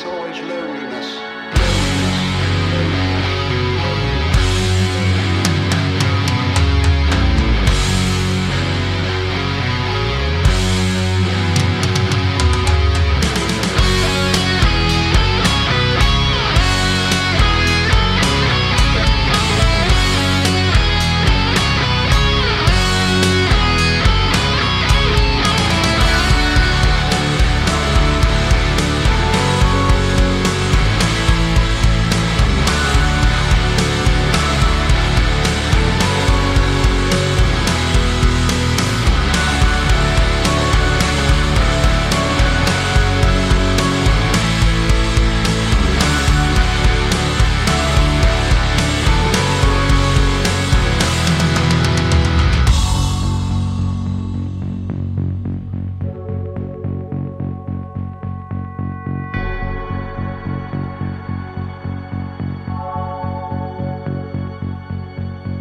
it's always loneliness.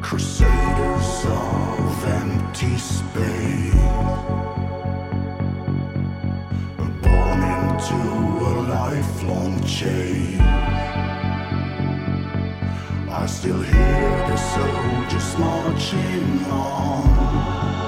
Crusaders of empty space. Born into a lifelong chain. I still hear the soldiers marching on